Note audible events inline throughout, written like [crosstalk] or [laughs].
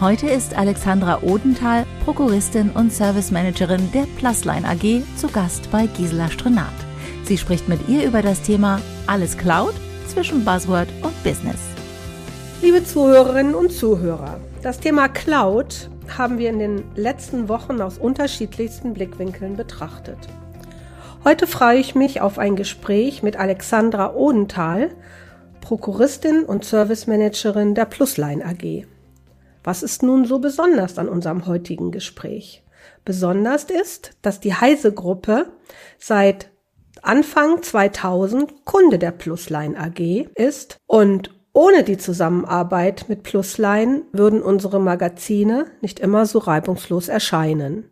Heute ist Alexandra Odenthal, Prokuristin und Service Managerin der Plusline AG, zu Gast bei Gisela Strenat. Sie spricht mit ihr über das Thema Alles Cloud zwischen Buzzword und Business. Liebe Zuhörerinnen und Zuhörer, das Thema Cloud haben wir in den letzten Wochen aus unterschiedlichsten Blickwinkeln betrachtet. Heute freue ich mich auf ein Gespräch mit Alexandra Odenthal, Prokuristin und Service Managerin der Plusline AG. Was ist nun so besonders an unserem heutigen Gespräch? Besonders ist, dass die Heise-Gruppe seit Anfang 2000 Kunde der Plusline AG ist und ohne die Zusammenarbeit mit Plusline würden unsere Magazine nicht immer so reibungslos erscheinen.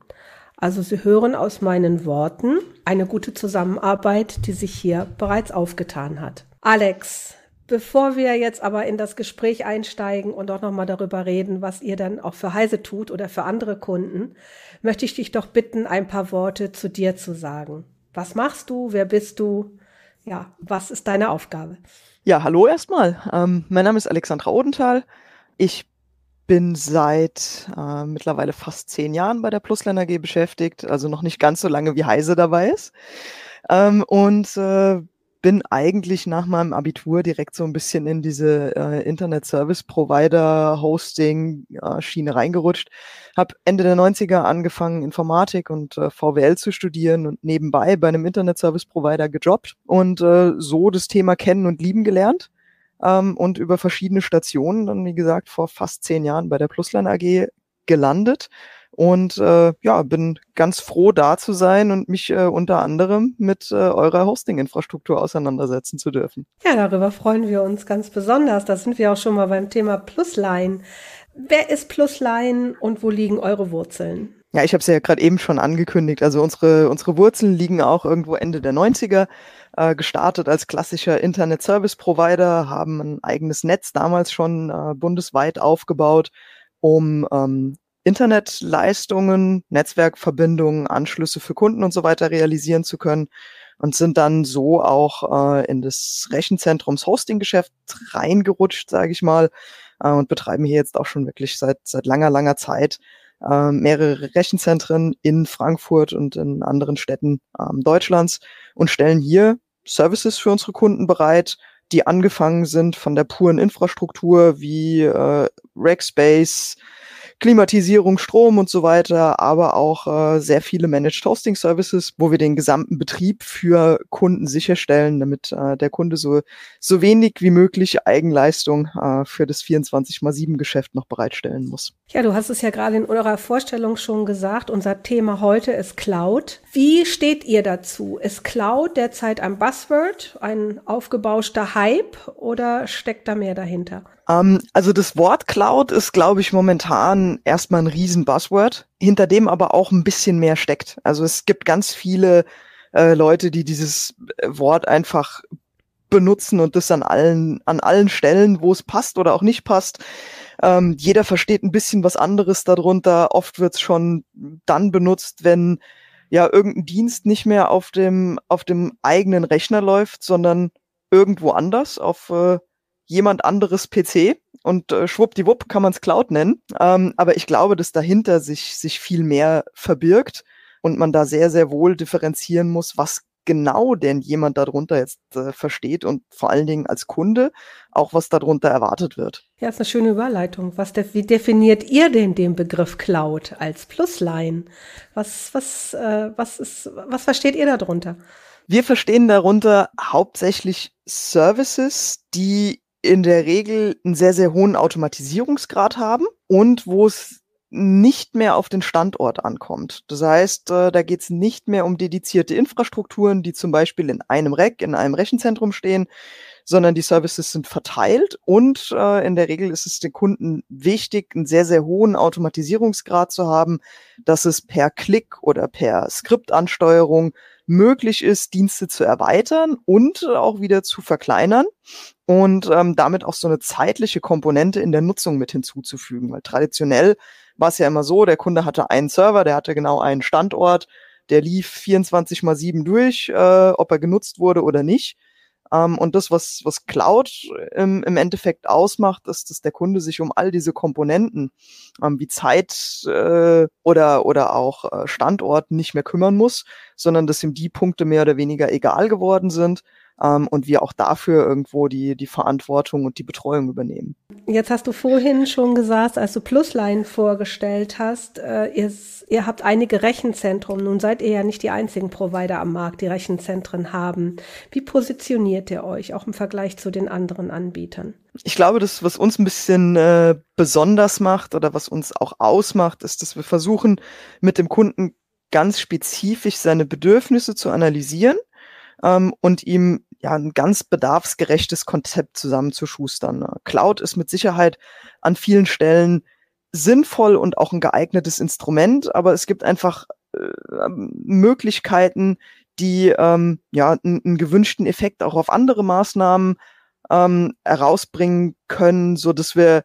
Also Sie hören aus meinen Worten eine gute Zusammenarbeit, die sich hier bereits aufgetan hat. Alex, Bevor wir jetzt aber in das Gespräch einsteigen und auch nochmal darüber reden, was ihr dann auch für Heise tut oder für andere Kunden, möchte ich dich doch bitten, ein paar Worte zu dir zu sagen. Was machst du? Wer bist du? Ja, was ist deine Aufgabe? Ja, hallo erstmal. Ähm, mein Name ist Alexandra Odenthal. Ich bin seit äh, mittlerweile fast zehn Jahren bei der Plusline AG beschäftigt, also noch nicht ganz so lange wie Heise dabei ist. Ähm, und äh, bin eigentlich nach meinem Abitur direkt so ein bisschen in diese äh, Internet Service Provider Hosting äh, Schiene reingerutscht. Habe Ende der 90er angefangen, Informatik und äh, VWL zu studieren und nebenbei bei einem Internet Service Provider gejobbt und äh, so das Thema kennen und lieben gelernt. Ähm, und über verschiedene Stationen dann, wie gesagt, vor fast zehn Jahren bei der Plusline AG gelandet und äh, ja, bin ganz froh, da zu sein und mich äh, unter anderem mit äh, eurer Hosting-Infrastruktur auseinandersetzen zu dürfen. Ja, darüber freuen wir uns ganz besonders. Da sind wir auch schon mal beim Thema Plusline. Wer ist Plusline und wo liegen eure Wurzeln? Ja, ich habe es ja gerade eben schon angekündigt. Also unsere, unsere Wurzeln liegen auch irgendwo Ende der 90er. Äh, gestartet als klassischer Internet Service Provider, haben ein eigenes Netz damals schon äh, bundesweit aufgebaut, um ähm, Internetleistungen, Netzwerkverbindungen, Anschlüsse für Kunden und so weiter realisieren zu können und sind dann so auch äh, in das Rechenzentrums Hosting-Geschäft reingerutscht, sage ich mal, äh, und betreiben hier jetzt auch schon wirklich seit seit langer langer Zeit äh, mehrere Rechenzentren in Frankfurt und in anderen Städten äh, Deutschlands und stellen hier Services für unsere Kunden bereit, die angefangen sind von der puren Infrastruktur wie äh, Rackspace, Klimatisierung, Strom und so weiter, aber auch äh, sehr viele Managed Hosting Services, wo wir den gesamten Betrieb für Kunden sicherstellen, damit äh, der Kunde so, so wenig wie möglich Eigenleistung äh, für das 24x7 Geschäft noch bereitstellen muss. Ja, du hast es ja gerade in eurer Vorstellung schon gesagt, unser Thema heute ist Cloud. Wie steht ihr dazu? Ist Cloud derzeit ein Buzzword, ein aufgebauschter Hype oder steckt da mehr dahinter? Ähm, also das Wort Cloud ist, glaube ich, momentan erstmal ein riesen Buzzword, hinter dem aber auch ein bisschen mehr steckt. Also es gibt ganz viele äh, Leute, die dieses äh, Wort einfach benutzen und das an allen, an allen Stellen, wo es passt oder auch nicht passt. Ähm, jeder versteht ein bisschen was anderes darunter. Oft wird es schon dann benutzt, wenn ja irgendein Dienst nicht mehr auf dem, auf dem eigenen Rechner läuft, sondern irgendwo anders auf äh, jemand anderes PC und äh, schwuppdiwupp kann man es Cloud nennen. Ähm, aber ich glaube, dass dahinter sich, sich viel mehr verbirgt und man da sehr, sehr wohl differenzieren muss, was genau denn jemand darunter jetzt äh, versteht und vor allen Dingen als Kunde auch, was darunter erwartet wird. Ja, ist eine schöne Überleitung. Was, wie definiert ihr denn den Begriff Cloud als Plusline? Was, was, äh, was, ist, was versteht ihr darunter? Wir verstehen darunter hauptsächlich Services, die in der Regel einen sehr, sehr hohen Automatisierungsgrad haben und wo es nicht mehr auf den Standort ankommt. Das heißt, äh, da geht es nicht mehr um dedizierte Infrastrukturen, die zum Beispiel in einem Rack, in einem Rechenzentrum stehen, sondern die Services sind verteilt und äh, in der Regel ist es den Kunden wichtig, einen sehr, sehr hohen Automatisierungsgrad zu haben, dass es per Klick oder per Skriptansteuerung möglich ist, Dienste zu erweitern und auch wieder zu verkleinern und ähm, damit auch so eine zeitliche Komponente in der Nutzung mit hinzuzufügen. Weil traditionell war es ja immer so, der Kunde hatte einen Server, der hatte genau einen Standort, der lief 24 mal 7 durch, äh, ob er genutzt wurde oder nicht. Ähm, und das, was, was Cloud im, im Endeffekt ausmacht, ist, dass der Kunde sich um all diese Komponenten ähm, wie Zeit äh, oder, oder auch äh, Standort nicht mehr kümmern muss, sondern dass ihm die Punkte mehr oder weniger egal geworden sind ähm, und wir auch dafür irgendwo die, die Verantwortung und die Betreuung übernehmen. Jetzt hast du vorhin schon gesagt, als du Plusline vorgestellt hast, äh, ihr, ihr habt einige Rechenzentren. Nun seid ihr ja nicht die einzigen Provider am Markt, die Rechenzentren haben. Wie positioniert ihr euch auch im Vergleich zu den anderen Anbietern? Ich glaube, das, was uns ein bisschen äh, besonders macht oder was uns auch ausmacht, ist, dass wir versuchen, mit dem Kunden ganz spezifisch seine Bedürfnisse zu analysieren ähm, und ihm ja ein ganz bedarfsgerechtes Konzept zusammenzuschustern. Ne? Cloud ist mit Sicherheit an vielen Stellen sinnvoll und auch ein geeignetes Instrument, aber es gibt einfach äh, Möglichkeiten, die ähm, ja einen gewünschten Effekt auch auf andere Maßnahmen ähm, herausbringen können, so dass wir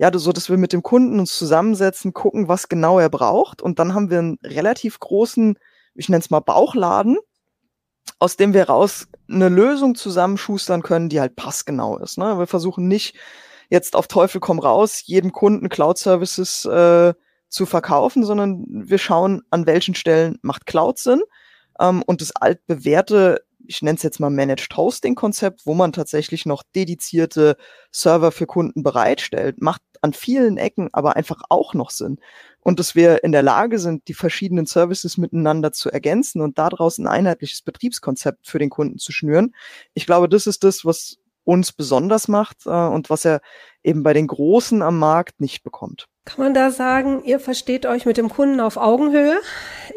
ja, so dass wir mit dem Kunden uns zusammensetzen, gucken, was genau er braucht und dann haben wir einen relativ großen, ich nenne es mal Bauchladen, aus dem wir raus eine Lösung zusammenschustern können, die halt passgenau ist. Ne? Wir versuchen nicht jetzt auf Teufel komm raus, jedem Kunden Cloud Services äh, zu verkaufen, sondern wir schauen, an welchen Stellen macht Cloud Sinn. Ähm, und das altbewährte, ich nenne es jetzt mal Managed Hosting Konzept, wo man tatsächlich noch dedizierte Server für Kunden bereitstellt, macht an vielen Ecken aber einfach auch noch Sinn und dass wir in der Lage sind, die verschiedenen Services miteinander zu ergänzen und daraus ein einheitliches Betriebskonzept für den Kunden zu schnüren. Ich glaube, das ist das, was uns besonders macht äh, und was er eben bei den Großen am Markt nicht bekommt. Kann man da sagen, ihr versteht euch mit dem Kunden auf Augenhöhe?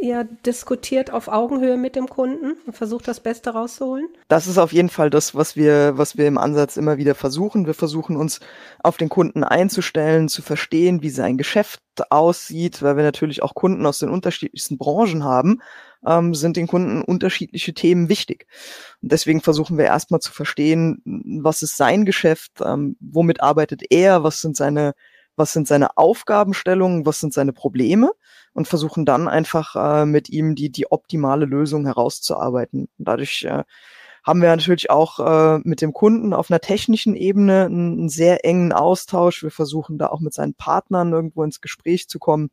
Ihr diskutiert auf Augenhöhe mit dem Kunden und versucht das Beste rauszuholen? Das ist auf jeden Fall das, was wir, was wir im Ansatz immer wieder versuchen. Wir versuchen uns auf den Kunden einzustellen, zu verstehen, wie sein Geschäft aussieht, weil wir natürlich auch Kunden aus den unterschiedlichsten Branchen haben, ähm, sind den Kunden unterschiedliche Themen wichtig. Und deswegen versuchen wir erstmal zu verstehen, was ist sein Geschäft, ähm, womit arbeitet er, was sind seine was sind seine Aufgabenstellungen, was sind seine Probleme und versuchen dann einfach äh, mit ihm die, die optimale Lösung herauszuarbeiten. dadurch äh, haben wir natürlich auch äh, mit dem Kunden auf einer technischen Ebene einen, einen, sehr engen Austausch. Wir versuchen da auch mit seinen Partnern irgendwo ins Gespräch zu kommen.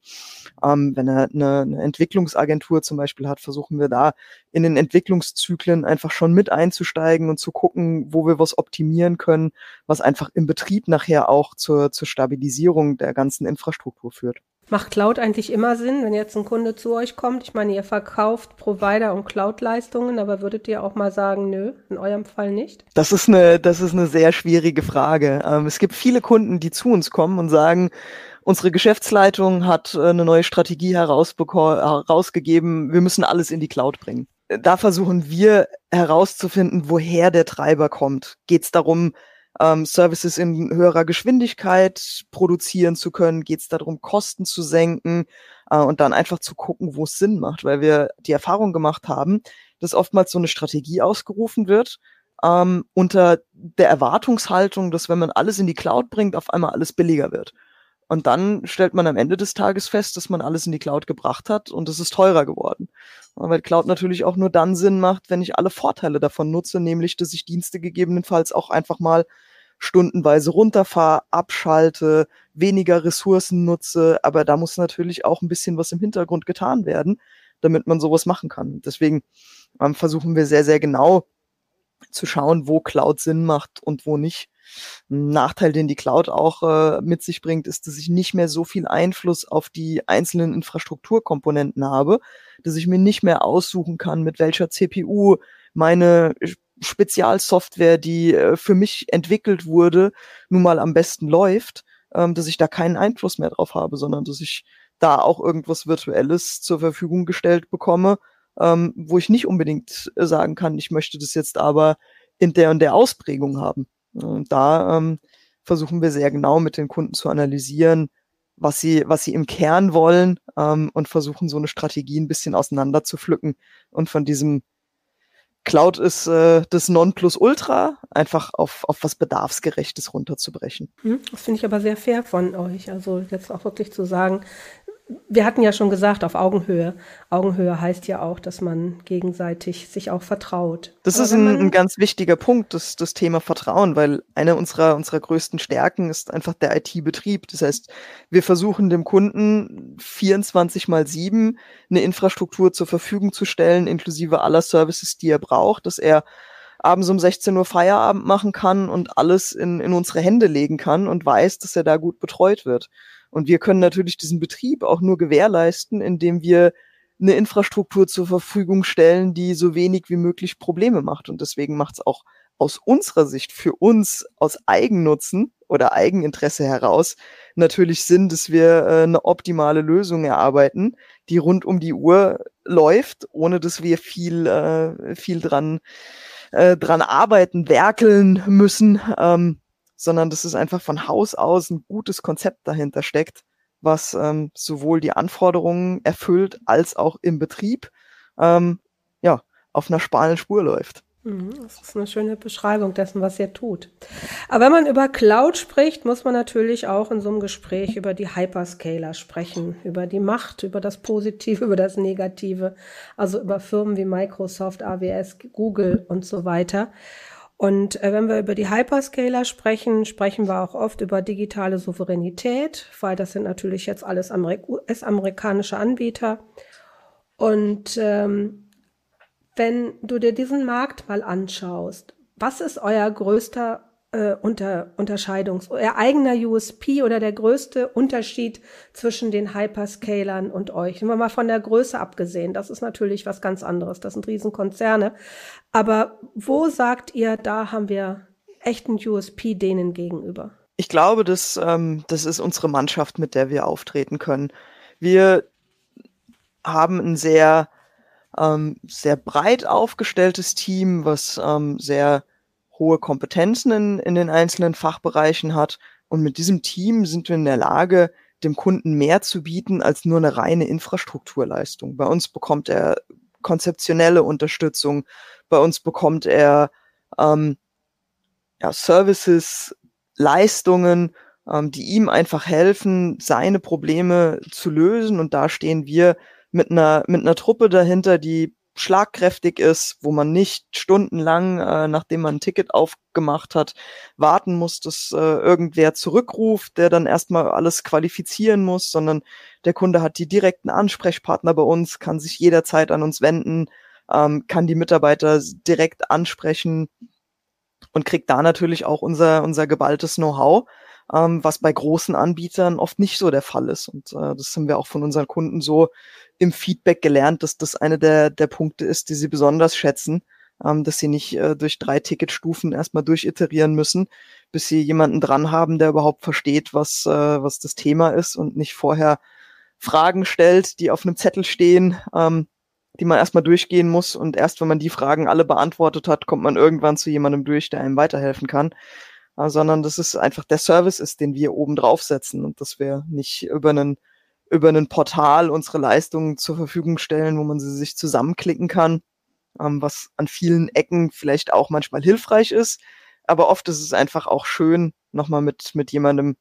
Ähm, wenn er eine, eine Entwicklungsagentur zum Beispiel hat, versuchen wir da in den Entwicklungszyklen einfach schon mit einzusteigen und zu gucken, wo wir was optimieren können, was einfach im Betrieb nachher auch zur, zur Stabilisierung der ganzen Infrastruktur führt. Macht Cloud eigentlich immer Sinn, wenn jetzt ein Kunde zu euch kommt? Ich meine, ihr verkauft Provider und Cloud-Leistungen, aber würdet ihr auch mal sagen, nö, in eurem Fall nicht? Das ist eine, das ist eine sehr schwierige Frage. Ähm, es gibt viele Kunden, die zu uns kommen und sagen, unsere Geschäftsleitung hat äh, eine neue Strategie herausgegeben, wir müssen alles in die Cloud bringen. Da versuchen wir herauszufinden, woher der Treiber kommt. Geht es darum, ähm, Services in höherer Geschwindigkeit produzieren zu können? Geht es darum, Kosten zu senken äh, und dann einfach zu gucken, wo es Sinn macht, weil wir die Erfahrung gemacht haben, dass oftmals so eine Strategie ausgerufen wird ähm, unter der Erwartungshaltung, dass wenn man alles in die Cloud bringt, auf einmal alles billiger wird. Und dann stellt man am Ende des Tages fest, dass man alles in die Cloud gebracht hat und es ist teurer geworden. Weil Cloud natürlich auch nur dann Sinn macht, wenn ich alle Vorteile davon nutze, nämlich dass ich Dienste gegebenenfalls auch einfach mal stundenweise runterfahre, abschalte, weniger Ressourcen nutze, aber da muss natürlich auch ein bisschen was im Hintergrund getan werden, damit man sowas machen kann. Deswegen ähm, versuchen wir sehr, sehr genau zu schauen, wo Cloud Sinn macht und wo nicht. Nachteil, den die Cloud auch äh, mit sich bringt, ist, dass ich nicht mehr so viel Einfluss auf die einzelnen Infrastrukturkomponenten habe, dass ich mir nicht mehr aussuchen kann, mit welcher CPU meine Spezialsoftware, die äh, für mich entwickelt wurde, nun mal am besten läuft, ähm, dass ich da keinen Einfluss mehr drauf habe, sondern dass ich da auch irgendwas Virtuelles zur Verfügung gestellt bekomme, ähm, wo ich nicht unbedingt äh, sagen kann, ich möchte das jetzt aber in der und der Ausprägung haben. Und da ähm, versuchen wir sehr genau mit den Kunden zu analysieren, was sie, was sie im Kern wollen ähm, und versuchen so eine Strategie ein bisschen auseinander zu pflücken und von diesem Cloud ist äh, das Nonplusultra, einfach auf, auf was Bedarfsgerechtes runterzubrechen. Hm, das finde ich aber sehr fair von euch. Also jetzt auch wirklich zu sagen, wir hatten ja schon gesagt, auf Augenhöhe. Augenhöhe heißt ja auch, dass man gegenseitig sich auch vertraut. Das Aber ist ein, ein, ganz wichtiger Punkt, das, das Thema Vertrauen, weil eine unserer, unserer größten Stärken ist einfach der IT-Betrieb. Das heißt, wir versuchen dem Kunden 24 mal 7 eine Infrastruktur zur Verfügung zu stellen, inklusive aller Services, die er braucht, dass er abends um 16 Uhr Feierabend machen kann und alles in, in unsere Hände legen kann und weiß, dass er da gut betreut wird. Und wir können natürlich diesen Betrieb auch nur gewährleisten, indem wir eine Infrastruktur zur Verfügung stellen, die so wenig wie möglich Probleme macht. Und deswegen macht es auch aus unserer Sicht für uns aus Eigennutzen oder Eigeninteresse heraus natürlich Sinn, dass wir äh, eine optimale Lösung erarbeiten, die rund um die Uhr läuft, ohne dass wir viel, äh, viel dran, äh, dran arbeiten, werkeln müssen. Ähm, sondern dass es einfach von Haus aus ein gutes Konzept dahinter steckt, was ähm, sowohl die Anforderungen erfüllt als auch im Betrieb ähm, ja auf einer spalen Spur läuft. Mhm, das ist eine schöne Beschreibung dessen, was ihr tut. Aber wenn man über Cloud spricht, muss man natürlich auch in so einem Gespräch über die Hyperscaler sprechen, über die Macht, über das Positive, [laughs] über das Negative, also über Firmen wie Microsoft, AWS, Google und so weiter. Und äh, wenn wir über die Hyperscaler sprechen, sprechen wir auch oft über digitale Souveränität, weil das sind natürlich jetzt alles US-amerikanische Anbieter. Und ähm, wenn du dir diesen Markt mal anschaust, was ist euer größter äh, unter, Unterscheidungs-, euer eigener USP oder der größte Unterschied zwischen den Hyperscalern und euch? Nehmen wir mal von der Größe abgesehen. Das ist natürlich was ganz anderes. Das sind Riesenkonzerne. Aber wo sagt ihr, da haben wir echten USP denen gegenüber? Ich glaube, das, ähm, das ist unsere Mannschaft, mit der wir auftreten können. Wir haben ein sehr, ähm, sehr breit aufgestelltes Team, was ähm, sehr hohe Kompetenzen in, in den einzelnen Fachbereichen hat. Und mit diesem Team sind wir in der Lage, dem Kunden mehr zu bieten als nur eine reine Infrastrukturleistung. Bei uns bekommt er konzeptionelle Unterstützung, bei uns bekommt er ähm, ja, Services, Leistungen, ähm, die ihm einfach helfen, seine Probleme zu lösen. Und da stehen wir mit einer, mit einer Truppe dahinter, die schlagkräftig ist, wo man nicht stundenlang, äh, nachdem man ein Ticket aufgemacht hat, warten muss, dass äh, irgendwer zurückruft, der dann erstmal alles qualifizieren muss, sondern der Kunde hat die direkten Ansprechpartner bei uns, kann sich jederzeit an uns wenden, ähm, kann die Mitarbeiter direkt ansprechen und kriegt da natürlich auch unser, unser geballtes Know-how ähm, was bei großen Anbietern oft nicht so der Fall ist. Und äh, das haben wir auch von unseren Kunden so im Feedback gelernt, dass das eine der, der Punkte ist, die sie besonders schätzen, ähm, dass sie nicht äh, durch drei Ticketstufen erstmal durchiterieren müssen, bis sie jemanden dran haben, der überhaupt versteht, was, äh, was das Thema ist und nicht vorher Fragen stellt, die auf einem Zettel stehen, ähm, die man erstmal durchgehen muss. Und erst wenn man die Fragen alle beantwortet hat, kommt man irgendwann zu jemandem durch, der einem weiterhelfen kann. Äh, sondern dass es einfach der Service ist, den wir oben draufsetzen und dass wir nicht über einen über ein Portal unsere Leistungen zur Verfügung stellen, wo man sie sich zusammenklicken kann, ähm, was an vielen Ecken vielleicht auch manchmal hilfreich ist. Aber oft ist es einfach auch schön, nochmal mit, mit jemandem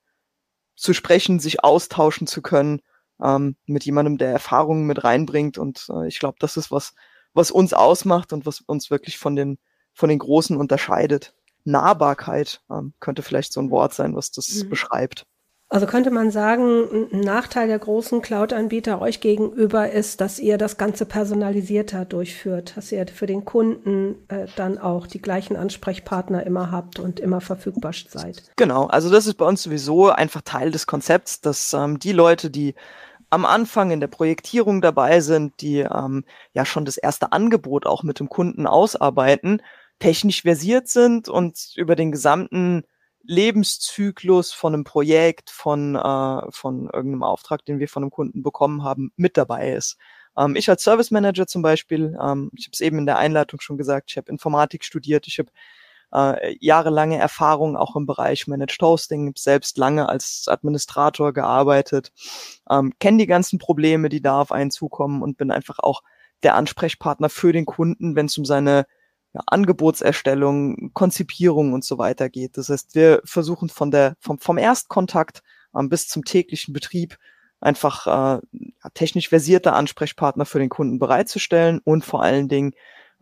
zu sprechen, sich austauschen zu können, ähm, mit jemandem, der Erfahrungen mit reinbringt. Und äh, ich glaube, das ist was, was uns ausmacht und was uns wirklich von den, von den Großen unterscheidet. Nahbarkeit ähm, könnte vielleicht so ein Wort sein, was das mhm. beschreibt. Also könnte man sagen, ein Nachteil der großen Cloud-Anbieter euch gegenüber ist, dass ihr das Ganze personalisierter durchführt, dass ihr für den Kunden äh, dann auch die gleichen Ansprechpartner immer habt und immer verfügbar seid. Genau, also das ist bei uns sowieso einfach Teil des Konzepts, dass ähm, die Leute, die am Anfang in der Projektierung dabei sind, die ähm, ja schon das erste Angebot auch mit dem Kunden ausarbeiten, technisch versiert sind und über den gesamten Lebenszyklus von einem Projekt, von, äh, von irgendeinem Auftrag, den wir von einem Kunden bekommen haben, mit dabei ist. Ähm, ich als Service Manager zum Beispiel, ähm, ich habe es eben in der Einleitung schon gesagt, ich habe Informatik studiert, ich habe äh, jahrelange Erfahrung auch im Bereich Managed Hosting, selbst lange als Administrator gearbeitet, ähm, kenne die ganzen Probleme, die da auf einen zukommen und bin einfach auch der Ansprechpartner für den Kunden, wenn es um seine ja, Angebotserstellung, Konzipierung und so weiter geht. Das heißt, wir versuchen von der, vom, vom Erstkontakt ähm, bis zum täglichen Betrieb einfach äh, technisch versierte Ansprechpartner für den Kunden bereitzustellen und vor allen Dingen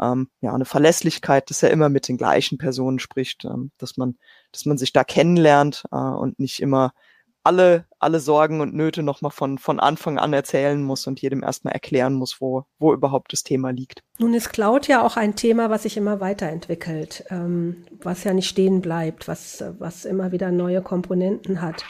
ähm, ja eine Verlässlichkeit, dass er immer mit den gleichen Personen spricht, ähm, dass man, dass man sich da kennenlernt äh, und nicht immer alle, alle Sorgen und Nöte nochmal von, von Anfang an erzählen muss und jedem erstmal erklären muss, wo, wo überhaupt das Thema liegt. Nun ist Cloud ja auch ein Thema, was sich immer weiterentwickelt, ähm, was ja nicht stehen bleibt, was, was immer wieder neue Komponenten hat.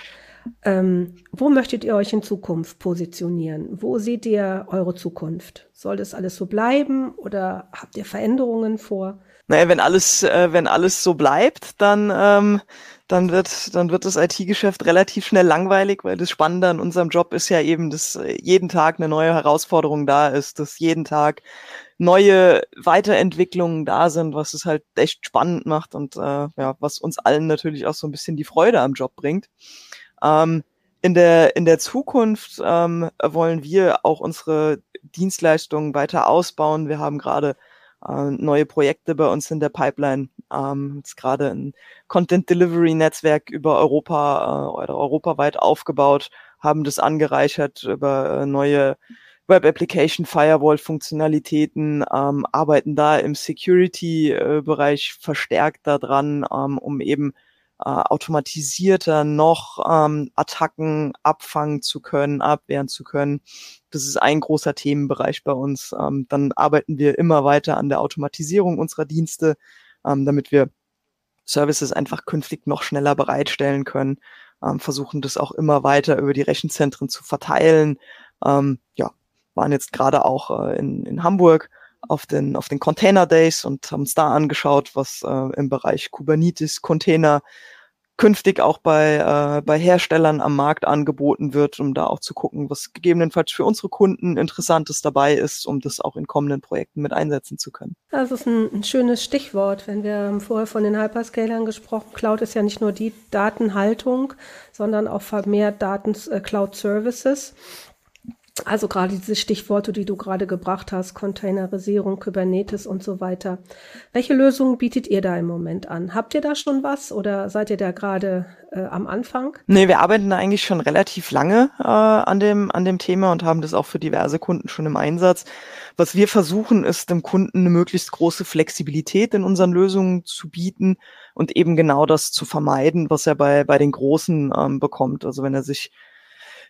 Ähm, wo möchtet ihr euch in Zukunft positionieren? Wo seht ihr eure Zukunft? Soll das alles so bleiben oder habt ihr Veränderungen vor? Naja, wenn alles, äh, wenn alles so bleibt, dann, ähm, dann wird, dann wird das IT-Geschäft relativ schnell langweilig, weil das Spannende an unserem Job ist ja eben, dass äh, jeden Tag eine neue Herausforderung da ist, dass jeden Tag neue Weiterentwicklungen da sind, was es halt echt spannend macht und äh, ja, was uns allen natürlich auch so ein bisschen die Freude am Job bringt. Ähm, in der, in der Zukunft ähm, wollen wir auch unsere Dienstleistungen weiter ausbauen. Wir haben gerade äh, neue Projekte bei uns in der Pipeline. Ähm, jetzt gerade ein Content Delivery Netzwerk über Europa äh, oder europaweit aufgebaut, haben das angereichert über äh, neue Web Application Firewall Funktionalitäten, ähm, arbeiten da im Security äh, Bereich verstärkt daran, ähm, um eben äh, automatisierter noch ähm, Attacken abfangen zu können, abwehren zu können. Das ist ein großer Themenbereich bei uns. Ähm, dann arbeiten wir immer weiter an der Automatisierung unserer Dienste, ähm, damit wir Services einfach künftig noch schneller bereitstellen können. Ähm, versuchen das auch immer weiter über die Rechenzentren zu verteilen. Ähm, ja, waren jetzt gerade auch äh, in, in Hamburg auf den, auf den Container Days und haben uns da angeschaut, was äh, im Bereich Kubernetes Container künftig auch bei, äh, bei Herstellern am Markt angeboten wird, um da auch zu gucken, was gegebenenfalls für unsere Kunden Interessantes dabei ist, um das auch in kommenden Projekten mit einsetzen zu können. Das ist ein, ein schönes Stichwort, wenn wir haben vorher von den Hyperscalern gesprochen. Cloud ist ja nicht nur die Datenhaltung, sondern auch vermehrt Daten äh, Cloud Services. Also gerade diese Stichworte, die du gerade gebracht hast, Containerisierung, Kubernetes und so weiter. Welche Lösungen bietet ihr da im Moment an? Habt ihr da schon was oder seid ihr da gerade äh, am Anfang? Nee, wir arbeiten da eigentlich schon relativ lange äh, an, dem, an dem Thema und haben das auch für diverse Kunden schon im Einsatz. Was wir versuchen, ist dem Kunden eine möglichst große Flexibilität in unseren Lösungen zu bieten und eben genau das zu vermeiden, was er bei, bei den Großen ähm, bekommt. Also wenn er sich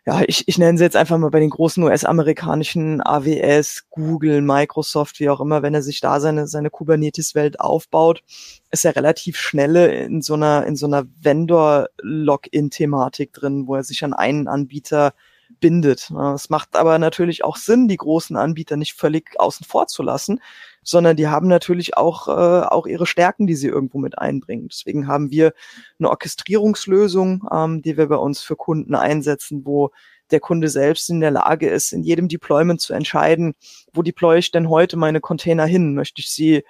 ja, ich, ich nenne sie jetzt einfach mal bei den großen US-amerikanischen AWS, Google, Microsoft, wie auch immer, wenn er sich da seine, seine Kubernetes-Welt aufbaut, ist er relativ schnell in so einer, in so einer Vendor-Login-Thematik drin, wo er sich an einen Anbieter bindet. Es macht aber natürlich auch Sinn, die großen Anbieter nicht völlig außen vor zu lassen, sondern die haben natürlich auch, äh, auch ihre Stärken, die sie irgendwo mit einbringen. Deswegen haben wir eine Orchestrierungslösung, ähm, die wir bei uns für Kunden einsetzen, wo der Kunde selbst in der Lage ist, in jedem Deployment zu entscheiden, wo deploy ich denn heute meine Container hin? Möchte ich sie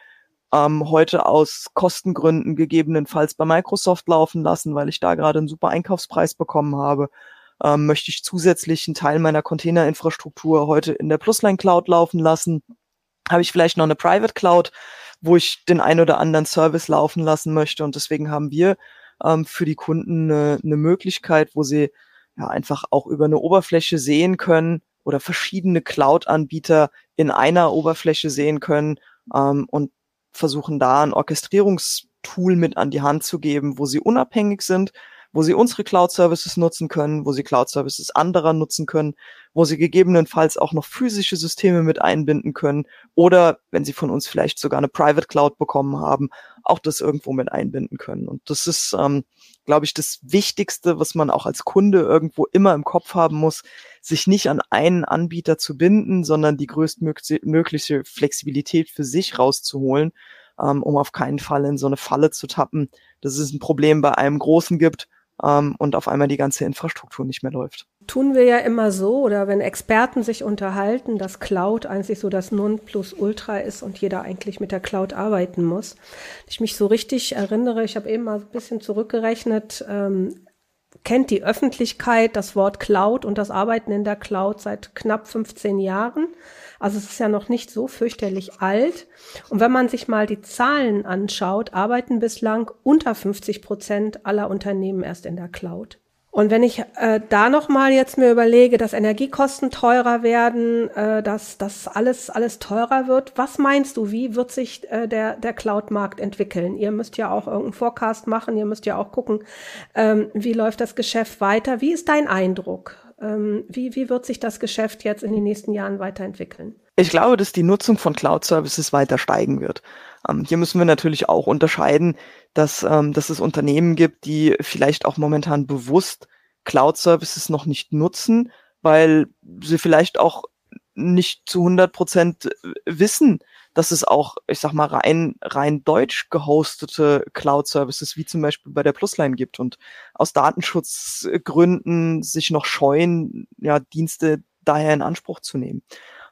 ähm, heute aus Kostengründen gegebenenfalls bei Microsoft laufen lassen, weil ich da gerade einen super Einkaufspreis bekommen habe? Ähm, möchte ich zusätzlich einen Teil meiner Containerinfrastruktur heute in der Plusline Cloud laufen lassen. Habe ich vielleicht noch eine Private Cloud, wo ich den ein oder anderen Service laufen lassen möchte. Und deswegen haben wir ähm, für die Kunden eine, eine Möglichkeit, wo sie ja einfach auch über eine Oberfläche sehen können oder verschiedene Cloud-Anbieter in einer Oberfläche sehen können ähm, und versuchen da ein Orchestrierungstool mit an die Hand zu geben, wo sie unabhängig sind, wo sie unsere Cloud-Services nutzen können, wo sie Cloud-Services anderer nutzen können, wo sie gegebenenfalls auch noch physische Systeme mit einbinden können oder wenn sie von uns vielleicht sogar eine Private Cloud bekommen haben, auch das irgendwo mit einbinden können. Und das ist, ähm, glaube ich, das Wichtigste, was man auch als Kunde irgendwo immer im Kopf haben muss, sich nicht an einen Anbieter zu binden, sondern die größtmögliche Flexibilität für sich rauszuholen, ähm, um auf keinen Fall in so eine Falle zu tappen, dass es ein Problem bei einem Großen gibt, ähm, und auf einmal die ganze Infrastruktur nicht mehr läuft. tun wir ja immer so, oder wenn Experten sich unterhalten, dass Cloud eigentlich so das Nonplusultra ist und jeder eigentlich mit der Cloud arbeiten muss. Ich mich so richtig erinnere, ich habe eben mal ein bisschen zurückgerechnet, ähm, kennt die Öffentlichkeit das Wort Cloud und das Arbeiten in der Cloud seit knapp 15 Jahren. Also es ist ja noch nicht so fürchterlich alt. Und wenn man sich mal die Zahlen anschaut, arbeiten bislang unter 50 Prozent aller Unternehmen erst in der Cloud. Und wenn ich äh, da noch mal jetzt mir überlege, dass Energiekosten teurer werden, äh, dass das alles alles teurer wird, was meinst du, wie wird sich äh, der der Cloud-Markt entwickeln? Ihr müsst ja auch irgendeinen Forecast machen, ihr müsst ja auch gucken, ähm, wie läuft das Geschäft weiter? Wie ist dein Eindruck? Ähm, wie wie wird sich das Geschäft jetzt in den nächsten Jahren weiterentwickeln? Ich glaube, dass die Nutzung von Cloud-Services weiter steigen wird. Ähm, hier müssen wir natürlich auch unterscheiden, dass, ähm, dass es Unternehmen gibt, die vielleicht auch momentan bewusst Cloud-Services noch nicht nutzen, weil sie vielleicht auch nicht zu 100 Prozent wissen, dass es auch, ich sag mal, rein, rein deutsch gehostete Cloud-Services wie zum Beispiel bei der Plusline gibt und aus Datenschutzgründen sich noch scheuen, ja, Dienste daher in Anspruch zu nehmen.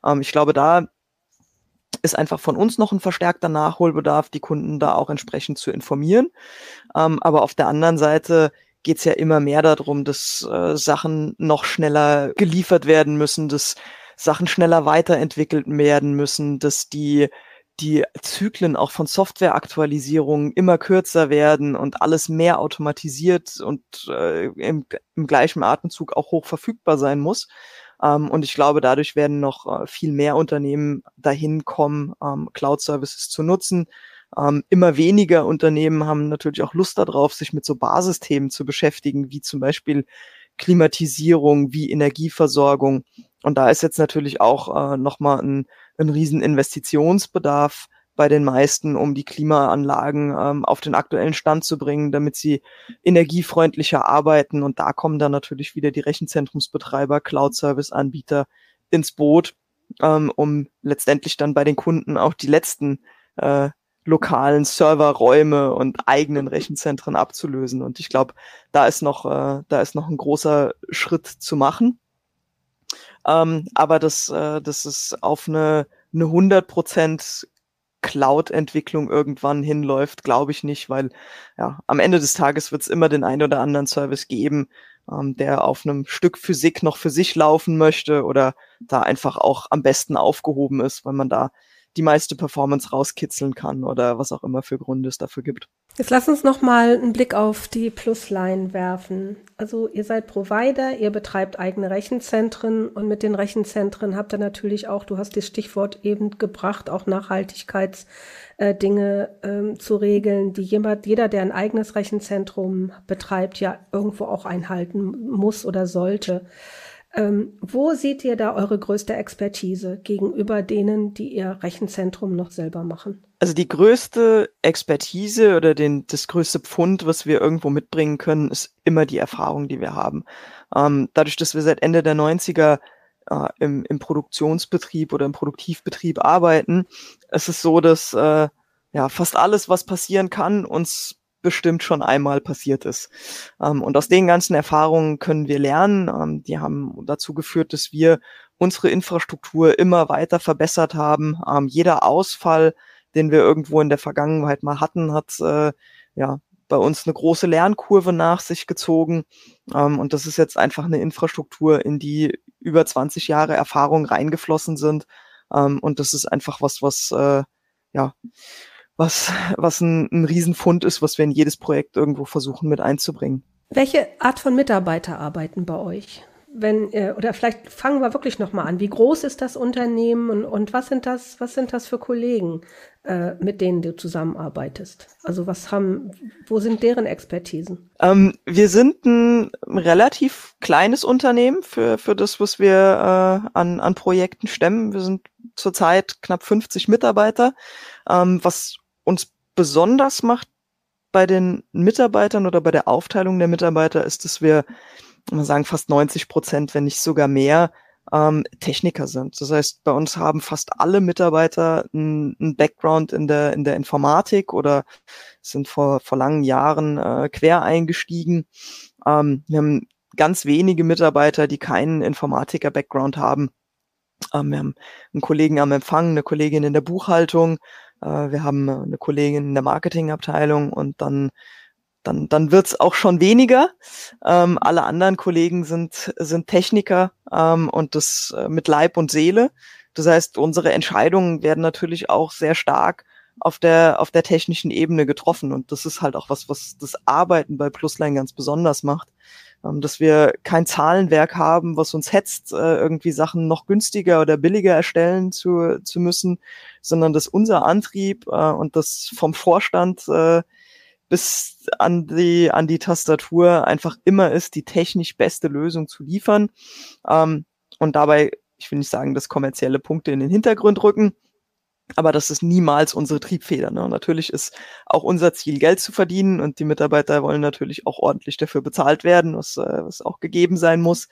Ähm, ich glaube, da ist einfach von uns noch ein verstärkter Nachholbedarf, die Kunden da auch entsprechend zu informieren. Ähm, aber auf der anderen Seite geht es ja immer mehr darum, dass äh, Sachen noch schneller geliefert werden müssen, dass Sachen schneller weiterentwickelt werden müssen, dass die die Zyklen auch von Softwareaktualisierungen immer kürzer werden und alles mehr automatisiert und äh, im, im gleichen Atemzug auch hoch verfügbar sein muss. Ähm, und ich glaube, dadurch werden noch äh, viel mehr Unternehmen dahin kommen, ähm, Cloud-Services zu nutzen. Ähm, immer weniger Unternehmen haben natürlich auch Lust darauf, sich mit so Basisthemen zu beschäftigen, wie zum Beispiel Klimatisierung, wie Energieversorgung. Und da ist jetzt natürlich auch äh, nochmal ein, ein riesen Investitionsbedarf bei den meisten, um die Klimaanlagen ähm, auf den aktuellen Stand zu bringen, damit sie energiefreundlicher arbeiten. Und da kommen dann natürlich wieder die Rechenzentrumsbetreiber, Cloud-Service-Anbieter ins Boot, ähm, um letztendlich dann bei den Kunden auch die letzten äh, lokalen Serverräume und eigenen Rechenzentren abzulösen. Und ich glaube, da ist noch, äh, da ist noch ein großer Schritt zu machen. Ähm, aber das, äh, das ist auf eine, eine 100 Prozent Cloud-Entwicklung irgendwann hinläuft, glaube ich nicht, weil ja, am Ende des Tages wird es immer den einen oder anderen Service geben, ähm, der auf einem Stück Physik noch für sich laufen möchte oder da einfach auch am besten aufgehoben ist, weil man da die meiste Performance rauskitzeln kann oder was auch immer für Gründe es dafür gibt. Jetzt lass uns noch mal einen Blick auf die Plusline werfen. Also ihr seid Provider, ihr betreibt eigene Rechenzentren und mit den Rechenzentren habt ihr natürlich auch, du hast das Stichwort eben gebracht, auch Nachhaltigkeitsdinge äh, ähm, zu regeln, die jemand, jeder, der ein eigenes Rechenzentrum betreibt, ja irgendwo auch einhalten muss oder sollte. Ähm, wo seht ihr da eure größte Expertise gegenüber denen, die ihr Rechenzentrum noch selber machen? Also die größte Expertise oder den, das größte Pfund, was wir irgendwo mitbringen können, ist immer die Erfahrung, die wir haben. Ähm, dadurch, dass wir seit Ende der 90er äh, im, im Produktionsbetrieb oder im Produktivbetrieb arbeiten, ist es so, dass äh, ja fast alles, was passieren kann, uns bestimmt schon einmal passiert ist. Ähm, und aus den ganzen Erfahrungen können wir lernen. Ähm, die haben dazu geführt, dass wir unsere Infrastruktur immer weiter verbessert haben. Ähm, jeder Ausfall, den wir irgendwo in der Vergangenheit mal hatten, hat äh, ja bei uns eine große Lernkurve nach sich gezogen. Und das ist jetzt einfach eine Infrastruktur, in die über 20 Jahre Erfahrung reingeflossen sind. Und das ist einfach was, was äh, ja was, was ein, ein Riesenfund ist, was wir in jedes Projekt irgendwo versuchen mit einzubringen. Welche Art von Mitarbeiter arbeiten bei euch? Wenn, äh, oder vielleicht fangen wir wirklich nochmal an. Wie groß ist das Unternehmen und, und was sind das, was sind das für Kollegen, äh, mit denen du zusammenarbeitest? Also was haben, wo sind deren Expertisen? Ähm, wir sind ein relativ kleines Unternehmen für, für das, was wir äh, an, an Projekten stemmen. Wir sind zurzeit knapp 50 Mitarbeiter, ähm, was uns besonders macht bei den Mitarbeitern oder bei der Aufteilung der Mitarbeiter ist, dass wir, man sagen, fast 90 Prozent, wenn nicht sogar mehr, ähm, Techniker sind. Das heißt, bei uns haben fast alle Mitarbeiter einen Background in der, in der Informatik oder sind vor, vor langen Jahren äh, quer eingestiegen. Ähm, wir haben ganz wenige Mitarbeiter, die keinen Informatiker-Background haben. Ähm, wir haben einen Kollegen am Empfang, eine Kollegin in der Buchhaltung, wir haben eine Kollegin in der Marketingabteilung und dann dann, dann wird's auch schon weniger. Ähm, alle anderen Kollegen sind, sind Techniker ähm, und das äh, mit Leib und Seele. Das heißt, unsere Entscheidungen werden natürlich auch sehr stark auf der, auf der technischen Ebene getroffen. Und das ist halt auch was, was das Arbeiten bei Plusline ganz besonders macht. Ähm, dass wir kein Zahlenwerk haben, was uns hetzt, äh, irgendwie Sachen noch günstiger oder billiger erstellen zu, zu müssen, sondern dass unser Antrieb äh, und das vom Vorstand äh, bis an die, an die Tastatur einfach immer ist, die technisch beste Lösung zu liefern. Ähm, und dabei, ich will nicht sagen, dass kommerzielle Punkte in den Hintergrund rücken, aber das ist niemals unsere Triebfeder. Ne? Natürlich ist auch unser Ziel, Geld zu verdienen und die Mitarbeiter wollen natürlich auch ordentlich dafür bezahlt werden, was, äh, was auch gegeben sein muss.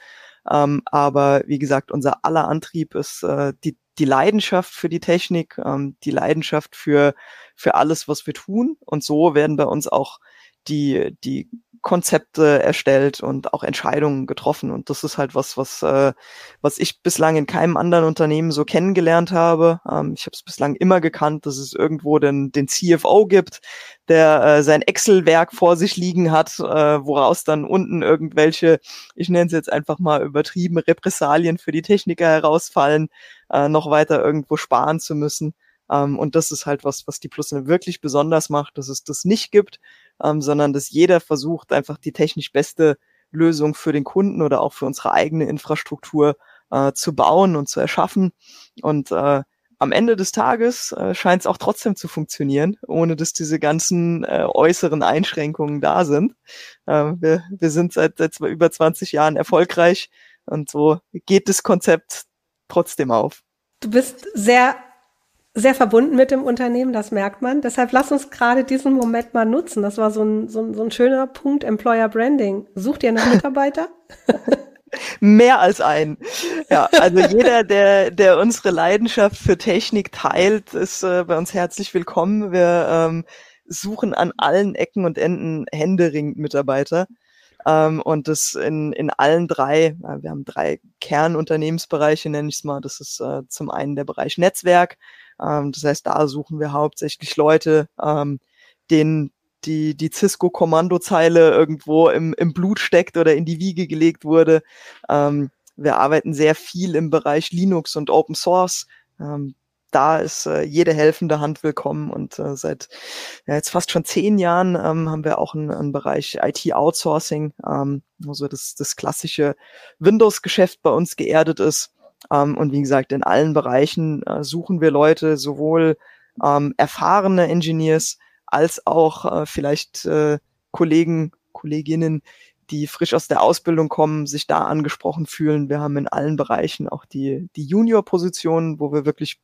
Ähm, aber wie gesagt, unser aller Antrieb ist äh, die, die Leidenschaft für die Technik, ähm, die Leidenschaft für, für alles, was wir tun. Und so werden bei uns auch die, die Konzepte erstellt und auch Entscheidungen getroffen. Und das ist halt was, was, äh, was ich bislang in keinem anderen Unternehmen so kennengelernt habe. Ähm, ich habe es bislang immer gekannt, dass es irgendwo den, den CFO gibt, der äh, sein Excel-Werk vor sich liegen hat, äh, woraus dann unten irgendwelche, ich nenne es jetzt einfach mal übertrieben, Repressalien für die Techniker herausfallen, äh, noch weiter irgendwo sparen zu müssen. Um, ähm, und das ist halt was, was die Plusne wirklich besonders macht, dass es das nicht gibt, ähm, sondern dass jeder versucht, einfach die technisch beste Lösung für den Kunden oder auch für unsere eigene Infrastruktur äh, zu bauen und zu erschaffen. Und äh, am Ende des Tages äh, scheint es auch trotzdem zu funktionieren, ohne dass diese ganzen äh, äußeren Einschränkungen da sind. Äh, wir, wir sind seit, seit über 20 Jahren erfolgreich und so geht das Konzept trotzdem auf. Du bist sehr sehr verbunden mit dem Unternehmen, das merkt man. Deshalb lass uns gerade diesen Moment mal nutzen. Das war so ein, so ein, so ein schöner Punkt, Employer Branding. Sucht ihr einen Mitarbeiter? [laughs] Mehr als ein. Ja, also jeder, der, der unsere Leidenschaft für Technik teilt, ist äh, bei uns herzlich willkommen. Wir ähm, suchen an allen Ecken und Enden händeringend Mitarbeiter. Ähm, und das in, in allen drei, äh, wir haben drei Kernunternehmensbereiche, nenne ich es mal. Das ist äh, zum einen der Bereich Netzwerk, ähm, das heißt, da suchen wir hauptsächlich Leute, ähm, denen die, die Cisco-Kommandozeile irgendwo im, im Blut steckt oder in die Wiege gelegt wurde. Ähm, wir arbeiten sehr viel im Bereich Linux und Open Source. Ähm, da ist äh, jede helfende Hand willkommen und äh, seit ja, jetzt fast schon zehn Jahren ähm, haben wir auch einen, einen Bereich IT-Outsourcing, ähm, wo so das, das klassische Windows-Geschäft bei uns geerdet ist. Ähm, und wie gesagt, in allen Bereichen äh, suchen wir Leute, sowohl ähm, erfahrene Engineers als auch äh, vielleicht äh, Kollegen, Kolleginnen, die frisch aus der Ausbildung kommen, sich da angesprochen fühlen. Wir haben in allen Bereichen auch die, die Junior-Positionen, wo wir wirklich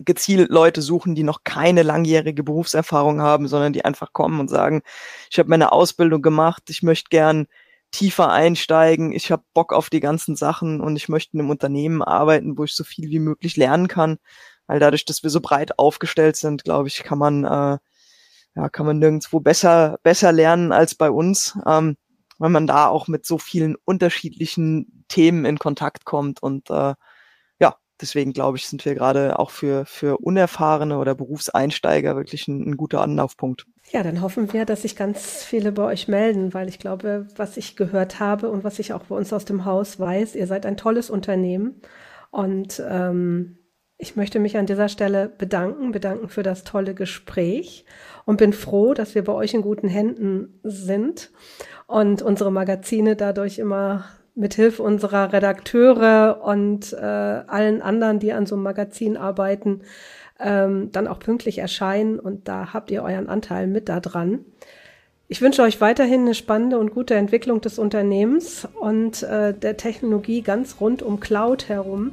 gezielt Leute suchen, die noch keine langjährige Berufserfahrung haben, sondern die einfach kommen und sagen, ich habe meine Ausbildung gemacht, ich möchte gern tiefer einsteigen. Ich habe Bock auf die ganzen Sachen und ich möchte in einem Unternehmen arbeiten, wo ich so viel wie möglich lernen kann. Weil dadurch, dass wir so breit aufgestellt sind, glaube ich, kann man äh, ja kann man nirgendwo besser besser lernen als bei uns, ähm, weil man da auch mit so vielen unterschiedlichen Themen in Kontakt kommt und äh, deswegen glaube ich, sind wir gerade auch für, für Unerfahrene oder Berufseinsteiger wirklich ein, ein, guter Anlaufpunkt. Ja, dann hoffen wir, dass sich ganz viele bei euch melden, weil ich glaube, was ich gehört habe und was ich auch bei uns aus dem Haus weiß, ihr seid ein tolles Unternehmen. Und ähm, ich möchte mich an dieser Stelle bedanken, bedanken für das tolle Gespräch und bin froh, dass wir bei euch in guten Händen sind und unsere Magazine dadurch immer mithilfe unserer Redakteure und äh, allen anderen, die an so einem Magazin arbeiten, ähm, dann auch pünktlich erscheinen. Und da habt ihr euren Anteil mit da dran. Ich wünsche euch weiterhin eine spannende und gute Entwicklung des Unternehmens und äh, der Technologie ganz rund um Cloud herum.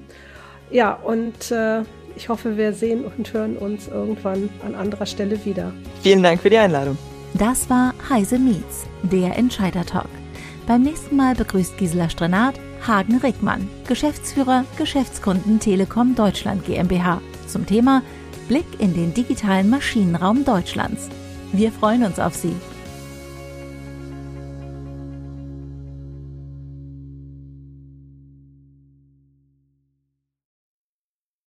Ja, und äh, ich hoffe, wir sehen und hören uns irgendwann an anderer Stelle wieder. Vielen Dank für die Einladung. Das war Heise Meets, der Entscheider Talk. Beim nächsten Mal begrüßt Gisela Strenat Hagen Rickmann, Geschäftsführer Geschäftskunden Telekom Deutschland GmbH, zum Thema Blick in den digitalen Maschinenraum Deutschlands. Wir freuen uns auf Sie.